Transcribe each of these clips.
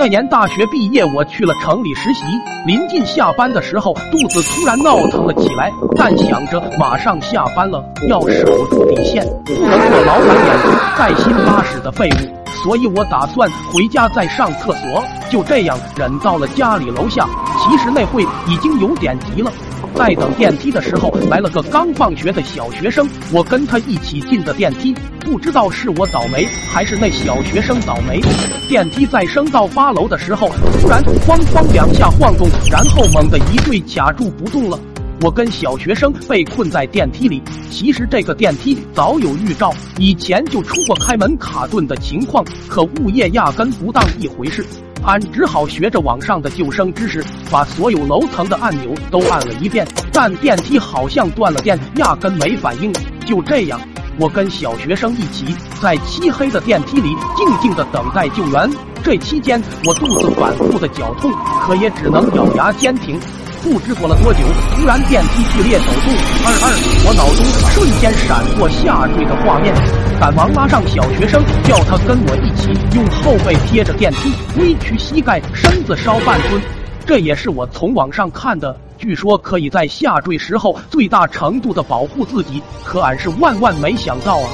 那年大学毕业，我去了城里实习。临近下班的时候，肚子突然闹腾了起来。但想着马上下班了，要守住底线，不能做老板眼中带薪拉屎的废物。所以我打算回家再上厕所。就这样忍到了家里楼下。其实那会已经有点急了。在等电梯的时候，来了个刚放学的小学生。我跟他一起进的电梯，不知道是我倒霉还是那小学生倒霉。电梯在升到八楼的时候，突然哐哐两下晃动，然后猛地一坠，卡住不动了。我跟小学生被困在电梯里。其实这个电梯早有预兆，以前就出过开门卡顿的情况，可物业压根不当一回事。俺只好学着网上的救生知识，把所有楼层的按钮都按了一遍，但电梯好像断了电，压根没反应。就这样，我跟小学生一起在漆黑的电梯里静静的等待救援。这期间，我肚子反复的绞痛，可也只能咬牙坚挺。不知过了多久，突然电梯剧烈抖动，二二，我脑中瞬间闪过下坠的画面，赶忙拉上小学生，叫他跟我一起用后背贴着电梯，微曲膝盖，身子稍半蹲。这也是我从网上看的，据说可以在下坠时候最大程度的保护自己。可俺是万万没想到啊！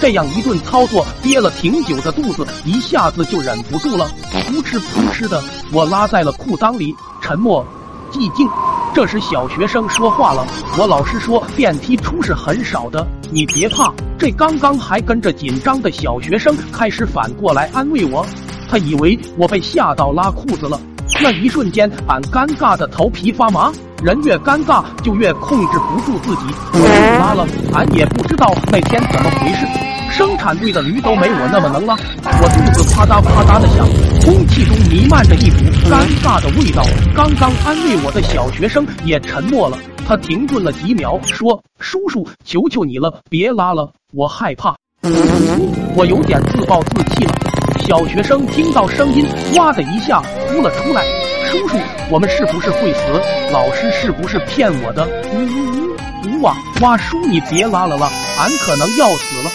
这样一顿操作，憋了挺久的肚子一下子就忍不住了，噗嗤噗嗤的，我拉在了裤裆里，沉默。寂静，这时小学生说话了。我老师说电梯出事很少的，你别怕。这刚刚还跟着紧张的小学生开始反过来安慰我，他以为我被吓到拉裤子了。那一瞬间，俺尴尬的头皮发麻。人越尴尬，就越控制不住自己。我拉了，俺也不知道那天怎么回事。生产队的驴都没我那么能拉，我肚子啪嗒啪嗒的响，空气中弥漫着一股尴尬的味道。刚刚安慰我的小学生也沉默了，他停顿了几秒，说：“叔叔，求求你了，别拉了，我害怕。”我有点自暴自弃了。小学生听到声音，哇的一下哭了出来：“叔叔，我们是不是会死？老师是不是骗我的？”呜呜呜哇哇，叔你别拉了啦，俺可能要死了。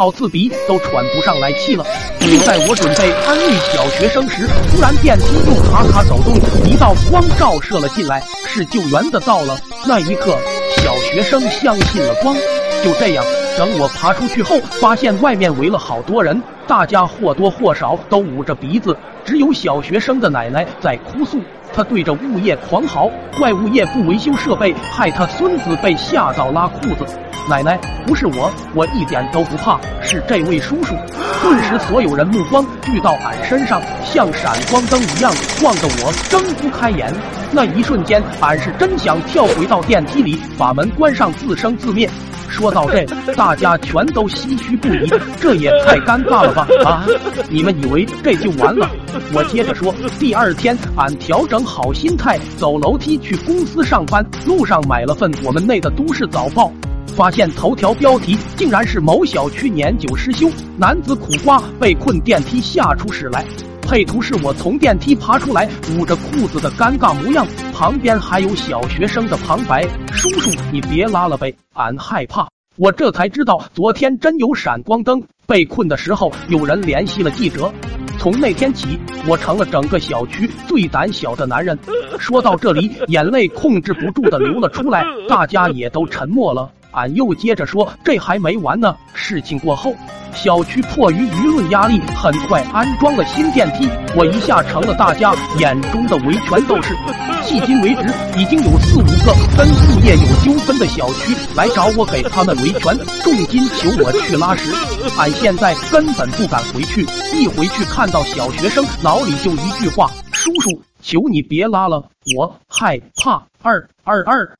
好刺鼻，都喘不上来气了。就在我准备安慰小学生时，突然电梯又卡卡走动，一道光照射了进来，是救援的到了。那一刻，小学生相信了光。就这样，等我爬出去后，发现外面围了好多人，大家或多或少都捂着鼻子，只有小学生的奶奶在哭诉。她对着物业狂嚎，怪物业不维修设备，害他孙子被吓到拉裤子。奶奶，不是我，我一点都不怕，是这位叔叔。顿时，所有人目光聚到俺身上，像闪光灯一样望着我，睁不开眼。那一瞬间，俺是真想跳回到电梯里，把门关上，自生自灭。说到这，大家全都唏嘘不已，这也太尴尬了吧！啊，你们以为这就完了？我接着说，第二天俺调整好心态，走楼梯去公司上班，路上买了份我们内的都市早报，发现头条标题竟然是某小区年久失修，男子苦瓜被困电梯吓出屎来。配图是我从电梯爬出来，捂着裤子的尴尬模样，旁边还有小学生的旁白：“叔叔，你别拉了呗，俺害怕。”我这才知道，昨天真有闪光灯。被困的时候，有人联系了记者。从那天起，我成了整个小区最胆小的男人。说到这里，眼泪控制不住的流了出来，大家也都沉默了。俺又接着说，这还没完呢。事情过后，小区迫于舆论压力，很快安装了新电梯。我一下成了大家眼中的维权斗士。迄今为止，已经有四五个跟业有纠纷的小区来找我给他们维权，重金求我去拉屎。俺现在根本不敢回去，一回去看到小学生，脑里就一句话：叔叔，求你别拉了，我害怕。二二二。